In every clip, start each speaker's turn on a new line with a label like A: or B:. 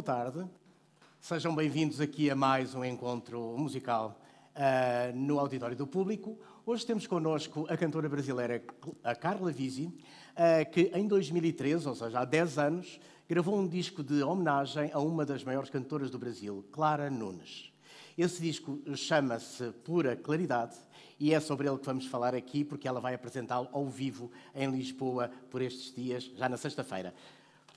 A: boa tarde. Sejam bem-vindos aqui a mais um encontro musical uh, no Auditório do Público. Hoje temos connosco a cantora brasileira a Carla Visi, uh, que em 2013, ou seja, há 10 anos, gravou um disco de homenagem a uma das maiores cantoras do Brasil, Clara Nunes. Esse disco chama-se Pura Claridade e é sobre ele que vamos falar aqui, porque ela vai apresentá-lo ao vivo em Lisboa por estes dias, já na sexta-feira.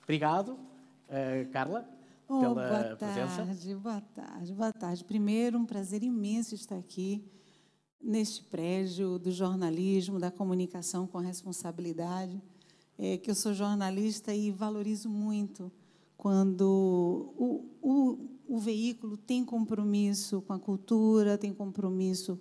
A: Obrigado, uh, Carla,
B: oh,
A: pela
B: boa
A: presença.
B: Tarde, boa tarde, boa tarde. Primeiro, um prazer imenso estar aqui neste prédio do jornalismo, da comunicação com responsabilidade. É, que eu sou jornalista e valorizo muito quando o, o, o veículo tem compromisso com a cultura, tem compromisso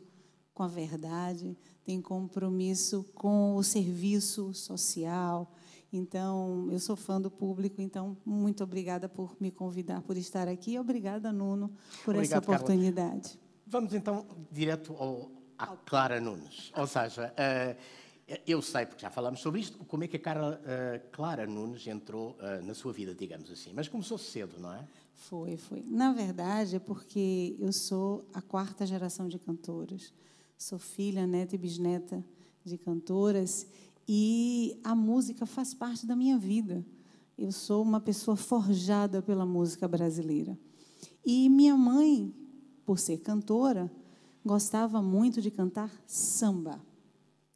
B: com a verdade, tem compromisso com o serviço social, então, eu sou fã do público, então, muito obrigada por me convidar, por estar aqui. Obrigada, Nuno, por
A: Obrigado,
B: essa oportunidade.
A: Carla. Vamos, então, direto ao, à Clara Nunes. Ou seja, uh, eu sei, porque já falamos sobre isto, como é que a Carla, uh, Clara Nunes entrou uh, na sua vida, digamos assim. Mas começou cedo, não é?
B: Foi, foi. Na verdade, é porque eu sou a quarta geração de cantoras. Sou filha, neta e bisneta de cantoras e a música faz parte da minha vida. Eu sou uma pessoa forjada pela música brasileira. E minha mãe, por ser cantora, gostava muito de cantar samba.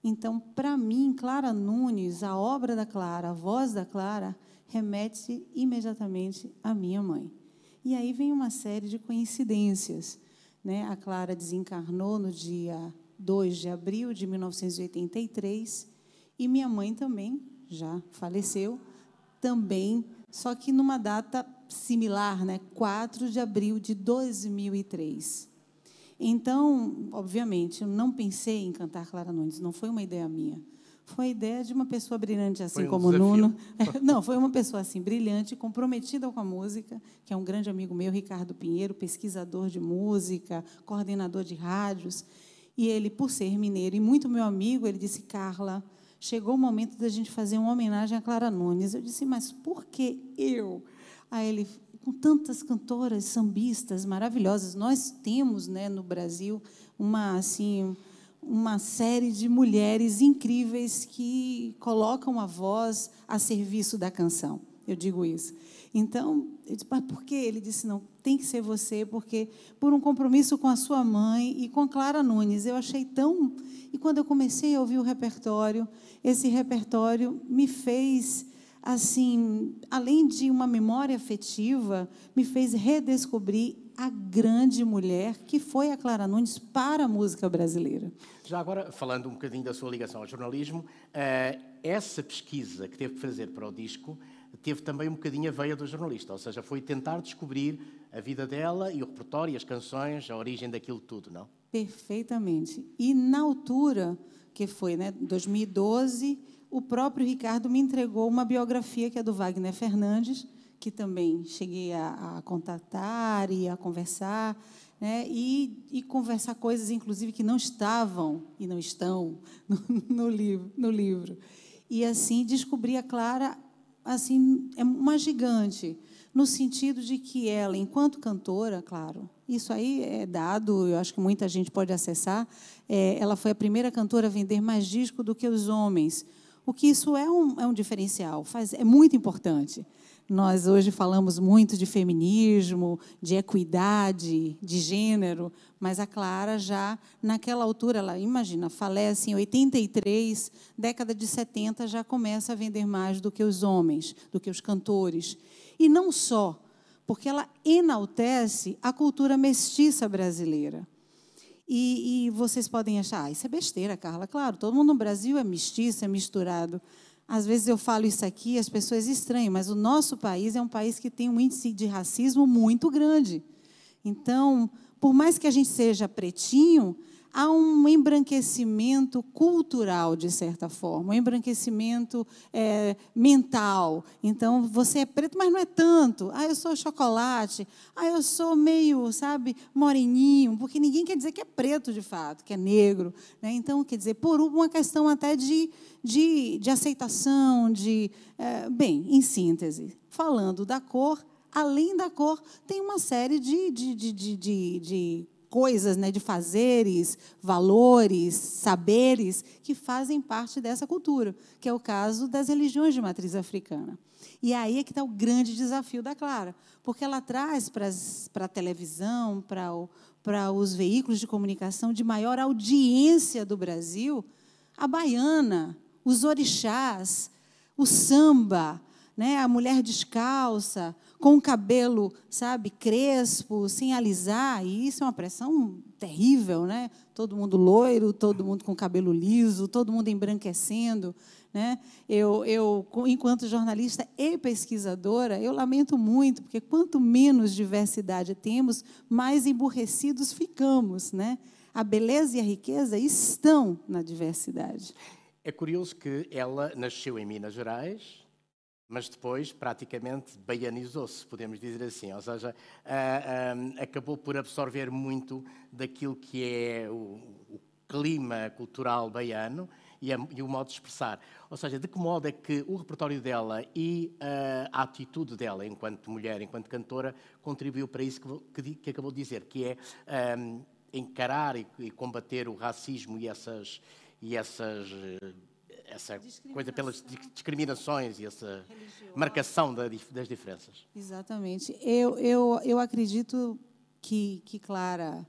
B: Então, para mim, Clara Nunes, a obra da Clara, a voz da Clara, remete imediatamente à minha mãe. E aí vem uma série de coincidências. Né? A Clara desencarnou no dia 2 de abril de 1983 e minha mãe também já faleceu, também, só que numa data similar, né? 4 de abril de 2003. Então, obviamente, eu não pensei em cantar Clara Nunes, não foi uma ideia minha. Foi a ideia de uma pessoa brilhante assim
A: um
B: como o
A: desafio.
B: Nuno. Não, foi uma pessoa assim brilhante, comprometida com a música, que é um grande amigo meu, Ricardo Pinheiro, pesquisador de música, coordenador de rádios. E ele, por ser mineiro e muito meu amigo, ele disse: "Carla, chegou o momento da gente fazer uma homenagem a Clara Nunes. Eu disse, mas por que eu? Aí ele, com tantas cantoras sambistas maravilhosas, nós temos, né, no Brasil, uma assim, uma série de mulheres incríveis que colocam a voz a serviço da canção. Eu digo isso. Então, eu disse, mas por quê? Ele disse, não, tem que ser você, porque por um compromisso com a sua mãe e com Clara Nunes, eu achei tão... E quando eu comecei a ouvir o repertório, esse repertório me fez, assim, além de uma memória afetiva, me fez redescobrir a grande mulher que foi a Clara Nunes para a música brasileira.
A: Já agora, falando um bocadinho da sua ligação ao jornalismo, uh, essa pesquisa que teve que fazer para o disco teve também um bocadinho a veia do jornalista, ou seja, foi tentar descobrir a vida dela e o repertório, as canções, a origem daquilo tudo, não?
B: Perfeitamente. E na altura, que foi né, 2012, o próprio Ricardo me entregou uma biografia que é do Wagner Fernandes, que também cheguei a, a contatar e a conversar, né, e, e, conversar coisas, inclusive, que não estavam e não estão no, no, livro, no livro. E assim descobri a Clara assim, é uma gigante, no sentido de que ela, enquanto cantora, claro, isso aí é dado, eu acho que muita gente pode acessar, é, ela foi a primeira cantora a vender mais disco do que os homens, o que isso é um, é um diferencial, faz, é muito importante. Nós hoje falamos muito de feminismo, de equidade, de gênero, mas a Clara já, naquela altura, ela, imagina, falece em 83, década de 70, já começa a vender mais do que os homens, do que os cantores. E não só, porque ela enaltece a cultura mestiça brasileira. E, e vocês podem achar, ah, isso é besteira, Carla. Claro, todo mundo no Brasil é mestiço, é misturado. Às vezes eu falo isso aqui, as pessoas estranham, mas o nosso país é um país que tem um índice de racismo muito grande. Então, por mais que a gente seja pretinho, há um embranquecimento cultural, de certa forma, um embranquecimento é, mental. Então, você é preto, mas não é tanto. Ah, eu sou chocolate. Ah, eu sou meio, sabe, moreninho, porque ninguém quer dizer que é preto, de fato, que é negro. Né? Então, quer dizer, por uma questão até de, de, de aceitação, de... É, bem, em síntese, falando da cor, além da cor, tem uma série de, de, de, de, coisas, né, de fazeres, valores, saberes que fazem parte dessa cultura, que é o caso das religiões de matriz africana. E aí é que está o grande desafio da Clara, porque ela traz para a televisão, para, os veículos de comunicação de maior audiência do Brasil, a baiana, os orixás, o samba, né, a mulher descalça, com o cabelo, sabe, crespo, sem alisar, e isso é uma pressão terrível, né? Todo mundo loiro, todo mundo com cabelo liso, todo mundo embranquecendo, né? Eu, eu, enquanto jornalista e pesquisadora, eu lamento muito, porque quanto menos diversidade temos, mais emburrecidos ficamos, né? A beleza e a riqueza estão na diversidade.
A: É curioso que ela nasceu em Minas Gerais, mas depois praticamente baianizou-se, podemos dizer assim, ou seja, uh, acabou por absorver muito daquilo que é o, o clima cultural baiano e, a, e, o modo de expressar. Ou seja, de que modo é que o repertório dela e uh, a atitude dela enquanto mulher, enquanto cantora, contribuiu para isso que, que, que acabou de dizer, que é um, encarar e, e, combater o racismo e essas, e essas essa coisa pelas discriminações e essa marcação das diferenças.
B: Exatamente. Eu, eu, eu acredito que, que Clara,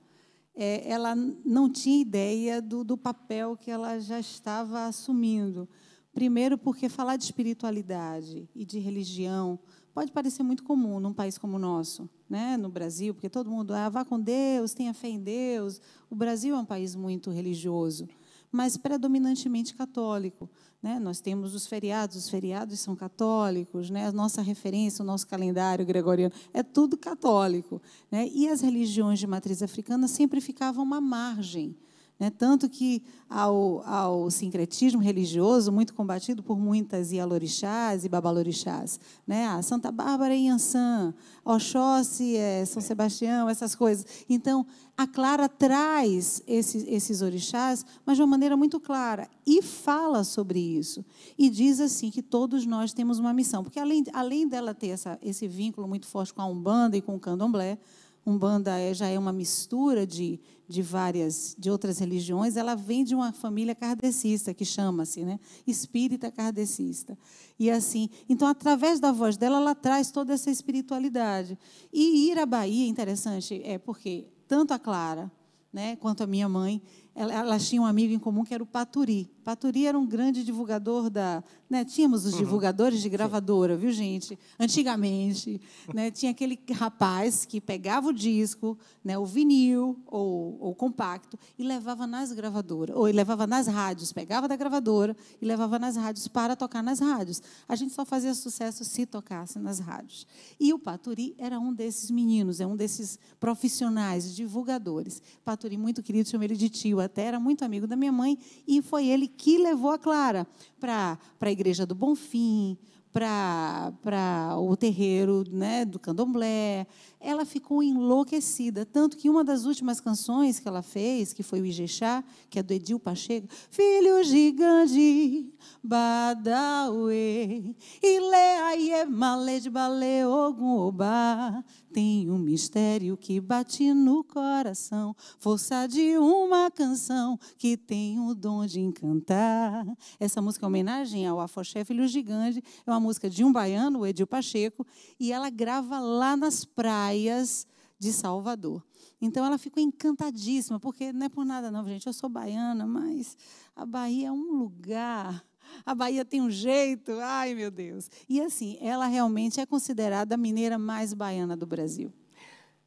B: é, ela não tinha ideia do, do papel que ela já estava assumindo. Primeiro, porque falar de espiritualidade e de religião pode parecer muito comum num país como o nosso, né? no Brasil, porque todo mundo ah, vá com Deus, tenha fé em Deus. O Brasil é um país muito religioso mas predominantemente católico. Né? Nós temos os feriados, os feriados são católicos, né? a nossa referência, o nosso calendário gregoriano, é tudo católico. Né? E as religiões de matriz africana sempre ficavam à margem. Né? Tanto que ao, ao sincretismo religioso, muito combatido por muitas ialorixás e babalorixás, né? a Santa Bárbara e Yansan, Oxóssi, é, São Sebastião, essas coisas. Então, a Clara traz esses, esses orixás, mas de uma maneira muito clara, e fala sobre isso. E diz assim que todos nós temos uma missão, porque além, além dela ter essa, esse vínculo muito forte com a Umbanda e com o Candomblé, Umbanda é, já é uma mistura de, de várias, de outras religiões, ela vem de uma família kardecista, que chama-se, né? Espírita kardecista. E assim, então, através da voz dela, ela traz toda essa espiritualidade. E ir à Bahia, interessante, é porque tanto a Clara, né, quanto a minha mãe, elas tinham um amigo em comum que era o Paturi. Paturi era um grande divulgador da. Né, tínhamos os uhum. divulgadores de gravadora, viu, gente? Antigamente. Né, tinha aquele rapaz que pegava o disco, né, o vinil ou o compacto, e levava nas gravadoras, ou levava nas rádios, pegava da gravadora e levava nas rádios para tocar nas rádios. A gente só fazia sucesso se tocasse nas rádios. E o Paturi era um desses meninos, é um desses profissionais, divulgadores. Paturi, muito querido, chamei ele de tio até, era muito amigo da minha mãe, e foi ele que levou a Clara para a igreja do Bonfim, para o terreiro né, do candomblé. Ela ficou enlouquecida, tanto que uma das últimas canções que ela fez, que foi o Ijexá, que é do Edil Pacheco, Filho gigante, Badawe, Ileaie Male de Bale Ogum Oba, tem um mistério que bate no coração, força de uma canção que tem o dom de encantar. Essa música é homenagem ao Afoxé Filho Gigante, é uma música de um baiano, o Edil Pacheco, e ela grava lá nas praias de Salvador. Então ela ficou encantadíssima, porque não é por nada não, gente, eu sou baiana, mas a Bahia é um lugar a Bahia tem um jeito, ai meu Deus. E assim, ela realmente é considerada a mineira mais baiana do Brasil.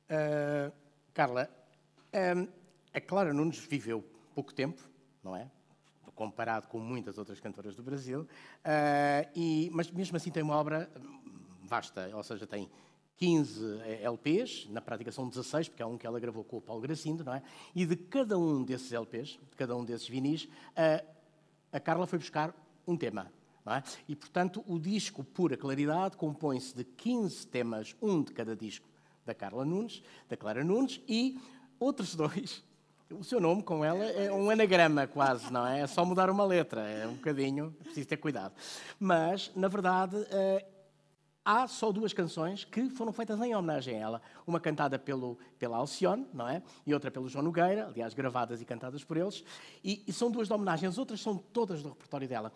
A: Uh, Carla, um, a Clara Nunes viveu pouco tempo, não é? Comparado com muitas outras cantoras do Brasil, uh, e, mas mesmo assim tem uma obra vasta, ou seja, tem 15 LPs, na prática são 16, porque há um que ela gravou com o Paulo Gracindo, não é? E de cada um desses LPs, de cada um desses vinis, uh, a Carla foi buscar um tema. É? E, portanto, o disco Pura Claridade compõe-se de 15 temas, um de cada disco da Carla Nunes, da Clara Nunes, e outros dois. O seu nome com ela é um anagrama quase, não é? É só mudar uma letra, é um bocadinho, preciso ter cuidado. Mas, na verdade, eh, há só duas canções que foram feitas em homenagem a ela. Uma cantada pelo, pela Alcione, não é? E outra pelo João Nogueira, aliás, gravadas e cantadas por eles. E, e são duas de homenagem, as outras são todas do repertório dela.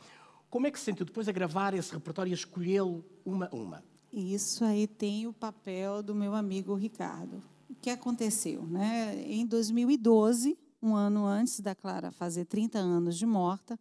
A: Como é que se sentiu depois a gravar esse repertório e escolhê-lo uma a uma?
B: Isso aí tem o papel do meu amigo Ricardo. O que aconteceu? Né? Em 2012, um ano antes da Clara fazer 30 anos de morta,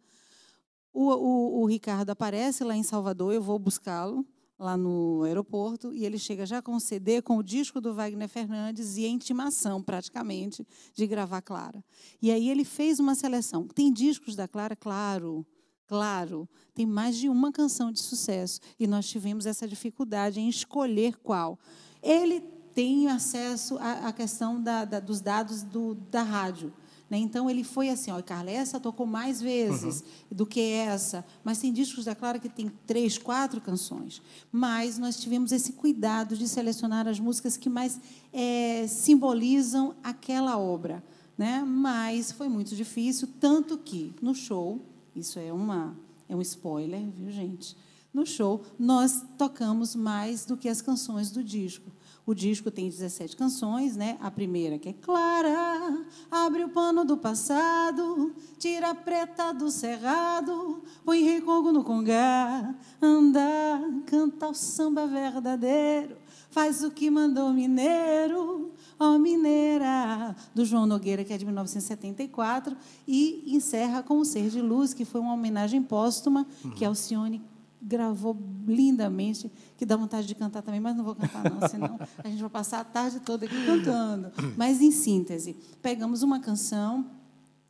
B: o, o, o Ricardo aparece lá em Salvador, eu vou buscá-lo lá no aeroporto e ele chega já com o CD, com o disco do Wagner Fernandes e a intimação, praticamente, de gravar Clara. E aí ele fez uma seleção. Tem discos da Clara? Claro, claro. Tem mais de uma canção de sucesso e nós tivemos essa dificuldade em escolher qual. Ele tem acesso à, à questão da, da, dos dados do, da rádio. Né? Então ele foi assim, ó, Carla, essa tocou mais vezes uhum. do que essa, mas tem discos da Clara que tem três, quatro canções. Mas nós tivemos esse cuidado de selecionar as músicas que mais é, simbolizam aquela obra. Né? Mas foi muito difícil, tanto que no show, isso é, uma, é um spoiler, viu, gente? No show, nós tocamos mais do que as canções do disco. O disco tem 17 canções, né? A primeira que é Clara, abre o pano do passado, tira a preta do cerrado, põe recongo no congá, anda, canta o samba verdadeiro, faz o que mandou mineiro, ó mineira, do João Nogueira, que é de 1974, e encerra com o Ser de Luz, que foi uma homenagem póstuma uhum. que Alcione gravou lindamente, que dá vontade de cantar também, mas não vou cantar não, senão a gente vai passar a tarde toda aqui cantando. Mas em síntese, pegamos uma canção,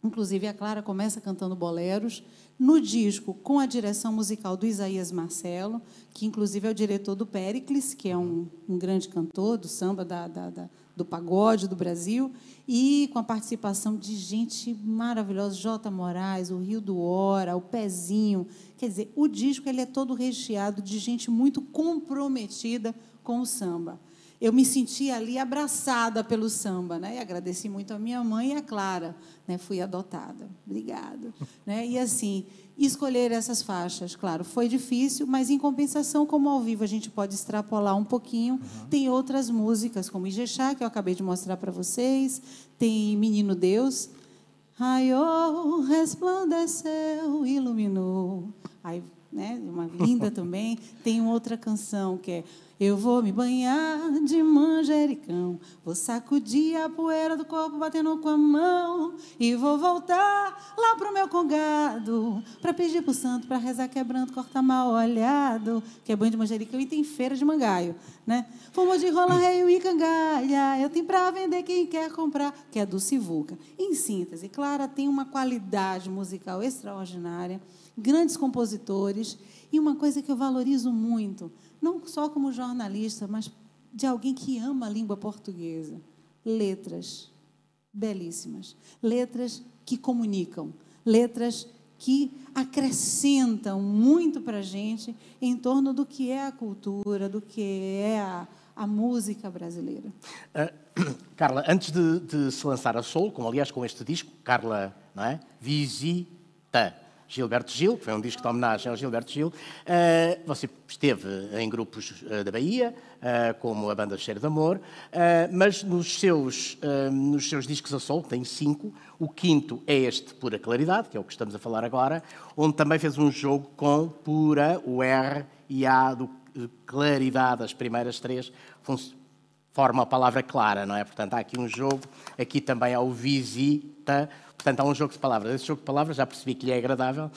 B: inclusive a Clara começa cantando boleros, no disco com a direção musical do Isaías Marcelo, que inclusive é o diretor do Pericles, que é um, um grande cantor do samba da, da, da do pagode do Brasil, e com a participação de gente maravilhosa, J. Moraes, o Rio do Hora, o Pezinho. Quer dizer, o disco ele é todo recheado de gente muito comprometida com o samba. Eu me senti ali abraçada pelo samba, né? E agradeci muito a minha mãe e a Clara, né? Fui adotada. Obrigada, né? E assim, escolher essas faixas, claro, foi difícil, mas em compensação, como ao vivo a gente pode extrapolar um pouquinho, uhum. tem outras músicas, como Ijexá, que eu acabei de mostrar para vocês, tem Menino Deus, raiou, resplandeceu, iluminou. Aí, né, uma linda também. Tem outra canção que é eu vou me banhar de manjericão, vou sacudir a poeira do corpo batendo com a mão e vou voltar lá pro meu congado para pedir pro santo para rezar quebrando, cortar mal olhado, que é banho de manjericão e tem feira de mangaio, né? Fumo de rola, rei e cangalha, eu tenho para vender quem quer comprar, que é do Sivuca. Em síntese, Clara tem uma qualidade musical extraordinária, grandes compositores e uma coisa que eu valorizo muito, não só como jornalista, mas de alguém que ama a língua portuguesa. Letras belíssimas, letras que comunicam, letras que acrescentam muito para a gente em torno do que é a cultura, do que é a, a música brasileira.
A: Uh, Carla, antes de, de, se lançar a solo, como aliás com este disco, Carla, não é? Visita Gilberto Gil, que foi um disco de homenagem ao Gilberto Gil. Uh, você esteve em grupos uh, da Bahia, uh, como a banda Cheiro de Amor, mas nos seus, nos seus discos a solo, tem cinco, o quinto é este Pura Claridade, que é o que estamos a falar agora, onde também fez um jogo com Pura, o R e A do Claridade, as primeiras três, forma a palavra clara, não é? Portanto, há aqui um jogo, aqui também há o visita, portanto, há um jogo de palavras. Esse jogo de palavras já percebi que lhe é agradável.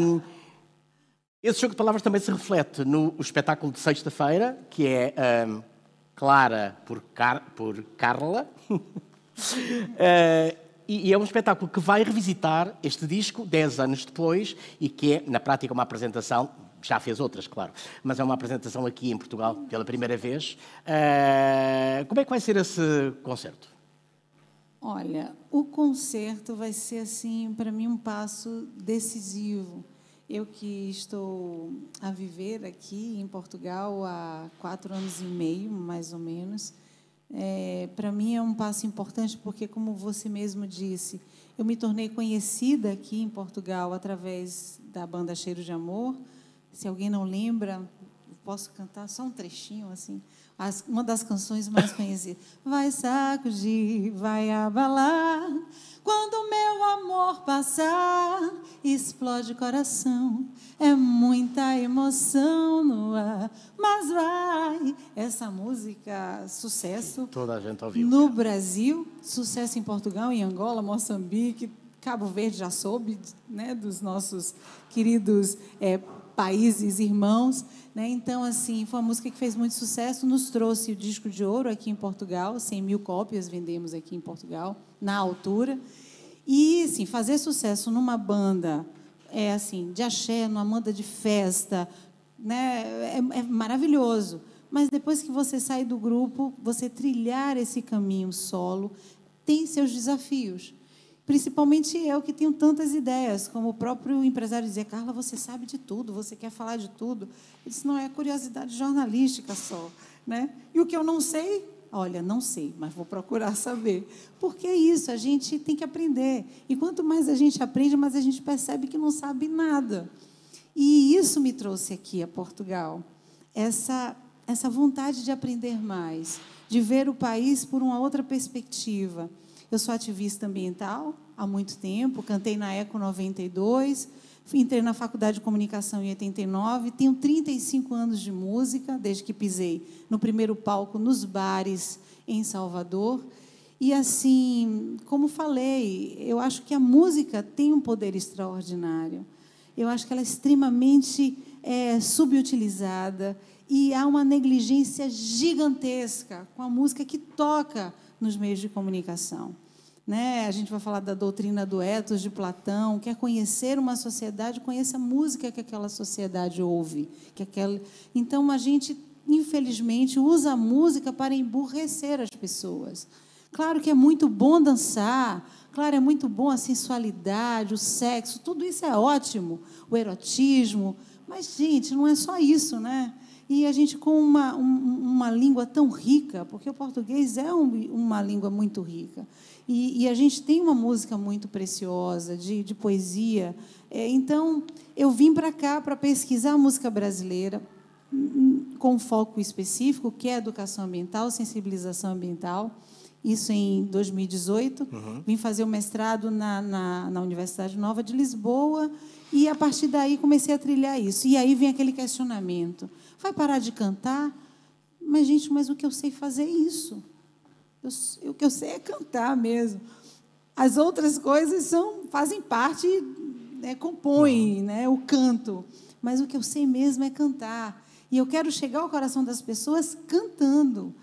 A: Um, esse jogo de palavras também se reflete no espetáculo de sexta-feira, que é um, Clara por, Car por Carla. uh, e, e é um espetáculo que vai revisitar este disco dez anos depois e que é, na prática, uma apresentação já fez outras, claro, mas é uma apresentação aqui em Portugal pela primeira vez. Uh, como é que vai ser esse concerto?
B: Olha, o concerto vai ser assim para mim um passo decisivo. Eu que estou a viver aqui em Portugal há quatro anos e meio, mais ou menos, é, para mim é um passo importante porque, como você mesmo disse, eu me tornei conhecida aqui em Portugal através da banda Cheiro de Amor se alguém não lembra, posso cantar só um trechinho assim. As, uma das canções mais conhecidas. Vai sacudir, vai abalar. Quando meu amor passar, explode coração. É muita emoção no ar, mas vai. Essa música, sucesso.
A: Toda a gente ouviu.
B: No Brasil, sucesso em Portugal, em Angola, Moçambique, Cabo Verde já soube, né, dos nossos queridos é, países irmãos. Né? Então, assim, foi uma música que fez muito sucesso, nos trouxe o disco de ouro aqui em Portugal, 100 mil cópias vendemos aqui em Portugal, na altura. E, assim, fazer sucesso numa banda é assim, de axé, numa banda de festa, né, é, é maravilhoso. Mas depois que você sai do grupo, você trilhar esse caminho solo tem seus desafios. Principalmente eu que tenho tantas ideias, como o próprio empresário dizia, Carla, você sabe de tudo, você quer falar de tudo. Isso não é curiosidade jornalística só. Né? E o que eu não sei, olha, não sei, mas vou procurar saber. Porque é isso, a gente tem que aprender. E quanto mais a gente aprende, mais a gente percebe que não sabe nada. E isso me trouxe aqui a Portugal. Essa, essa vontade de aprender mais, de ver o país por uma outra perspectiva. Eu sou ativista ambiental há muito tempo, cantei na Eco 92, entrei na Faculdade de Comunicação em 89, tenho 35 anos de música, desde que pisei no primeiro palco nos bares em Salvador. E assim, como falei, eu acho que a música tem um poder extraordinário. Eu acho que ela é extremamente é, subutilizada e há uma negligência gigantesca com a música que toca nos meios de comunicação. Né? A gente vai falar da doutrina do ethos de Platão. Quer conhecer uma sociedade, conheça a música que aquela sociedade ouve. Que aquela... Então, a gente, infelizmente, usa a música para emburrecer as pessoas. Claro que é muito bom dançar, claro, é muito bom a sensualidade, o sexo, tudo isso é ótimo, o erotismo, mas, gente, não é só isso, né? E a gente, com uma, um, uma língua tão rica, porque o português é um, uma língua muito rica, e, e, a gente tem uma música muito preciosa, de, de poesia. É, então, eu vim para cá para pesquisar a música brasileira, com foco específico, que é educação ambiental, sensibilização ambiental. Isso em 2018. Uhum. Vim fazer o mestrado na, na, na Universidade Nova de Lisboa e, a partir daí, comecei a trilhar isso. E aí vem aquele questionamento Vai parar de cantar? Mas, gente, mas o que eu sei fazer é isso. Eu, o que eu sei é cantar mesmo. As outras coisas são, fazem parte, né, compõem né, o canto. Mas o que eu sei mesmo é cantar. E eu quero chegar ao coração das pessoas cantando,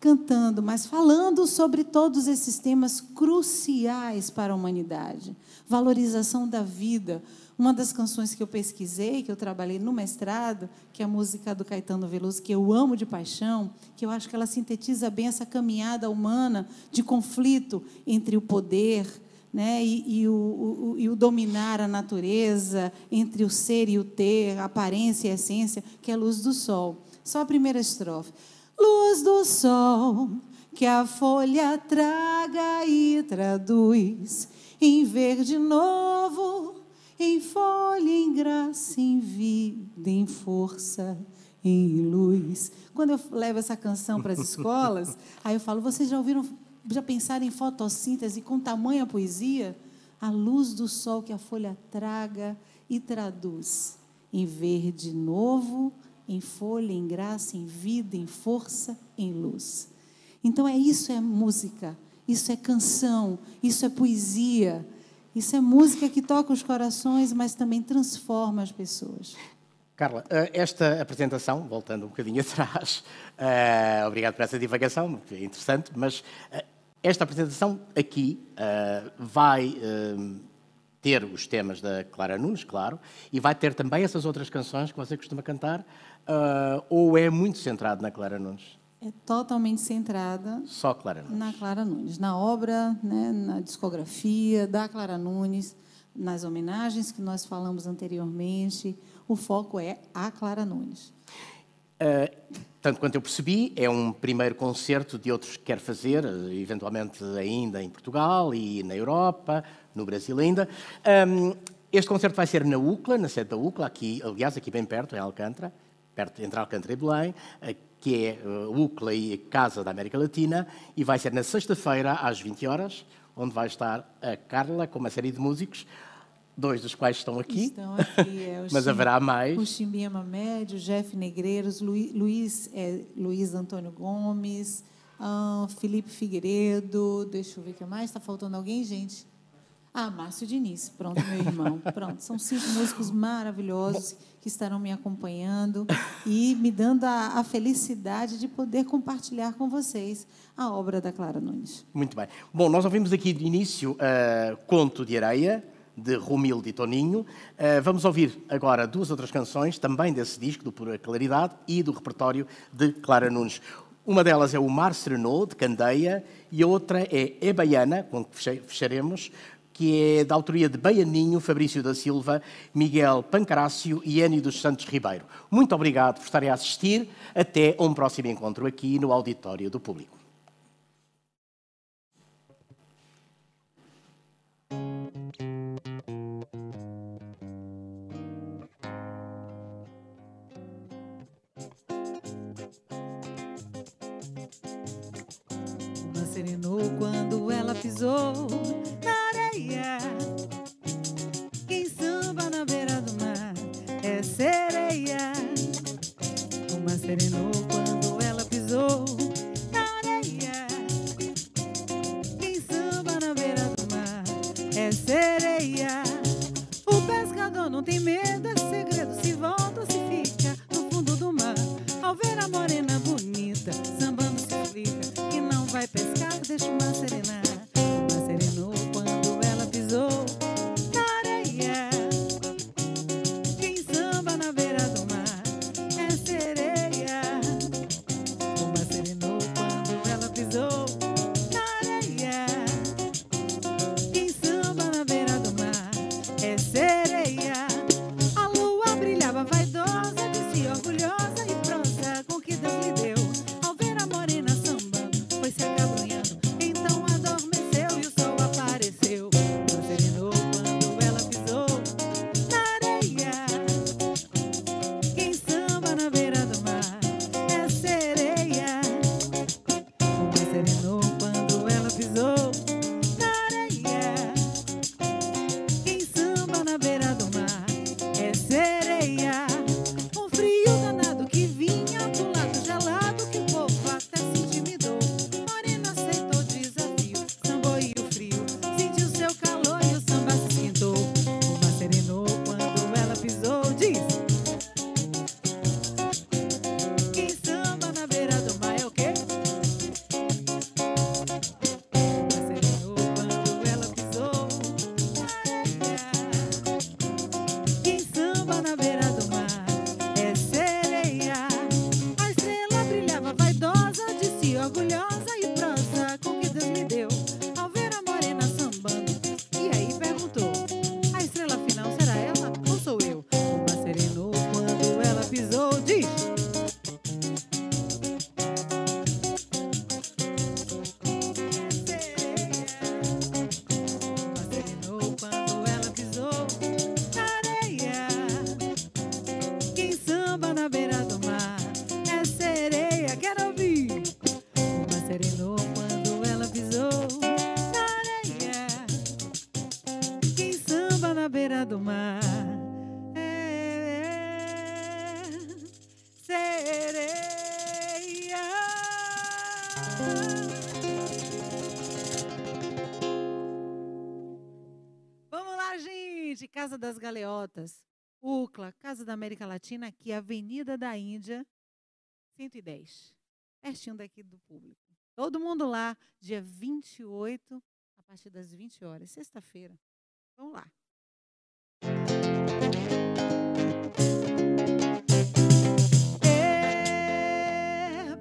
B: cantando, mas falando sobre todos esses temas cruciais para a humanidade. Valorização da vida, uma das canções que eu pesquisei, que eu trabalhei no mestrado, que é a música do Caetano Veloso, que eu amo de paixão, que eu acho que ela sintetiza bem essa caminhada humana de conflito entre o poder né, e, e, o, o, e o dominar a natureza, entre o ser e o ter, aparência e essência, que é a luz do sol. Só a primeira estrofe. Luz do sol, que a folha traga e traduz em verde novo em folha, em graça, em vida, em força, em luz. Quando eu levo essa canção para as escolas, aí eu falo: vocês já ouviram, já pensaram em fotossíntese com tamanha poesia? A luz do sol que a folha traga e traduz em verde novo, em folha, em graça, em vida, em força, em luz. Então é isso é música, isso é canção, isso é poesia, isso é música que toca os corações, mas também transforma as pessoas.
A: Carla, eh, esta apresentação, voltando um bocadinho atrás, uh, obrigado por essa divagação, é interessante, mas uh, esta apresentação aqui uh, vai ter os temas da Clara Nunes, claro, e vai ter também essas outras canções que você costuma cantar, ou é muito centrado na Clara Nunes?
B: É totalmente centrada
A: Só Clara Nunes.
B: na Clara Nunes, na obra, né, na discografia da Clara Nunes, nas homenagens que nós falamos anteriormente. O foco é a Clara Nunes.
A: Uh, tanto quanto eu percebi, é um primeiro concerto de outros que quer fazer, eventualmente ainda em Portugal e na Europa, no Brasil ainda. Um, este concerto vai ser na UCLA, na sede da UCLA, aqui, aliás, aqui bem perto, em Alcântara.
B: perto entre Alcântara e Belém, que é o UCLA e Casa da América Latina, e vai ser na sexta-feira, às 20 horas, onde vai estar a Carla com uma série de músicos, dois dos quais estão aqui,
A: estão aqui é,
B: mas
A: Chim,
B: haverá mais.
A: O Chimbinha Mamed, o Jeff Negreiros, Luiz, Luiz, é, Luiz Antônio Gomes, ah, Felipe Figueiredo, deixa eu ver o que mais, está faltando alguém, gente? Ah, Márcio Diniz, pronto, meu irmão. Pronto, são cinco músicos maravilhosos que estarão me acompanhando e me dando a, a, felicidade de poder compartilhar com vocês a obra da Clara Nunes.
B: Muito bem. Bom, nós ouvimos aqui de início uh, Conto de Areia, de Romildo e Toninho. Uh, vamos ouvir agora duas outras canções, também desse disco, do Pura Claridade, e do repertório de Clara Nunes. Uma delas é o Mar Serenou, de Candeia, e a outra é É Baiana, com que fecharemos, que é da autoria de Baianinho, Fabrício da Silva, Miguel Pancrácio e Enio dos Santos Ribeiro. Muito obrigado por estarem a assistir. Até um próximo encontro aqui no Auditório do Público.
A: Casa das Galeotas, UCLA, Casa da América Latina, aqui, Avenida da Índia, 110, pertinho daqui do público. Todo mundo lá, dia 28, a partir das 20 horas, sexta-feira. Vamos lá.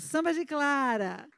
A: samba
B: de Clara.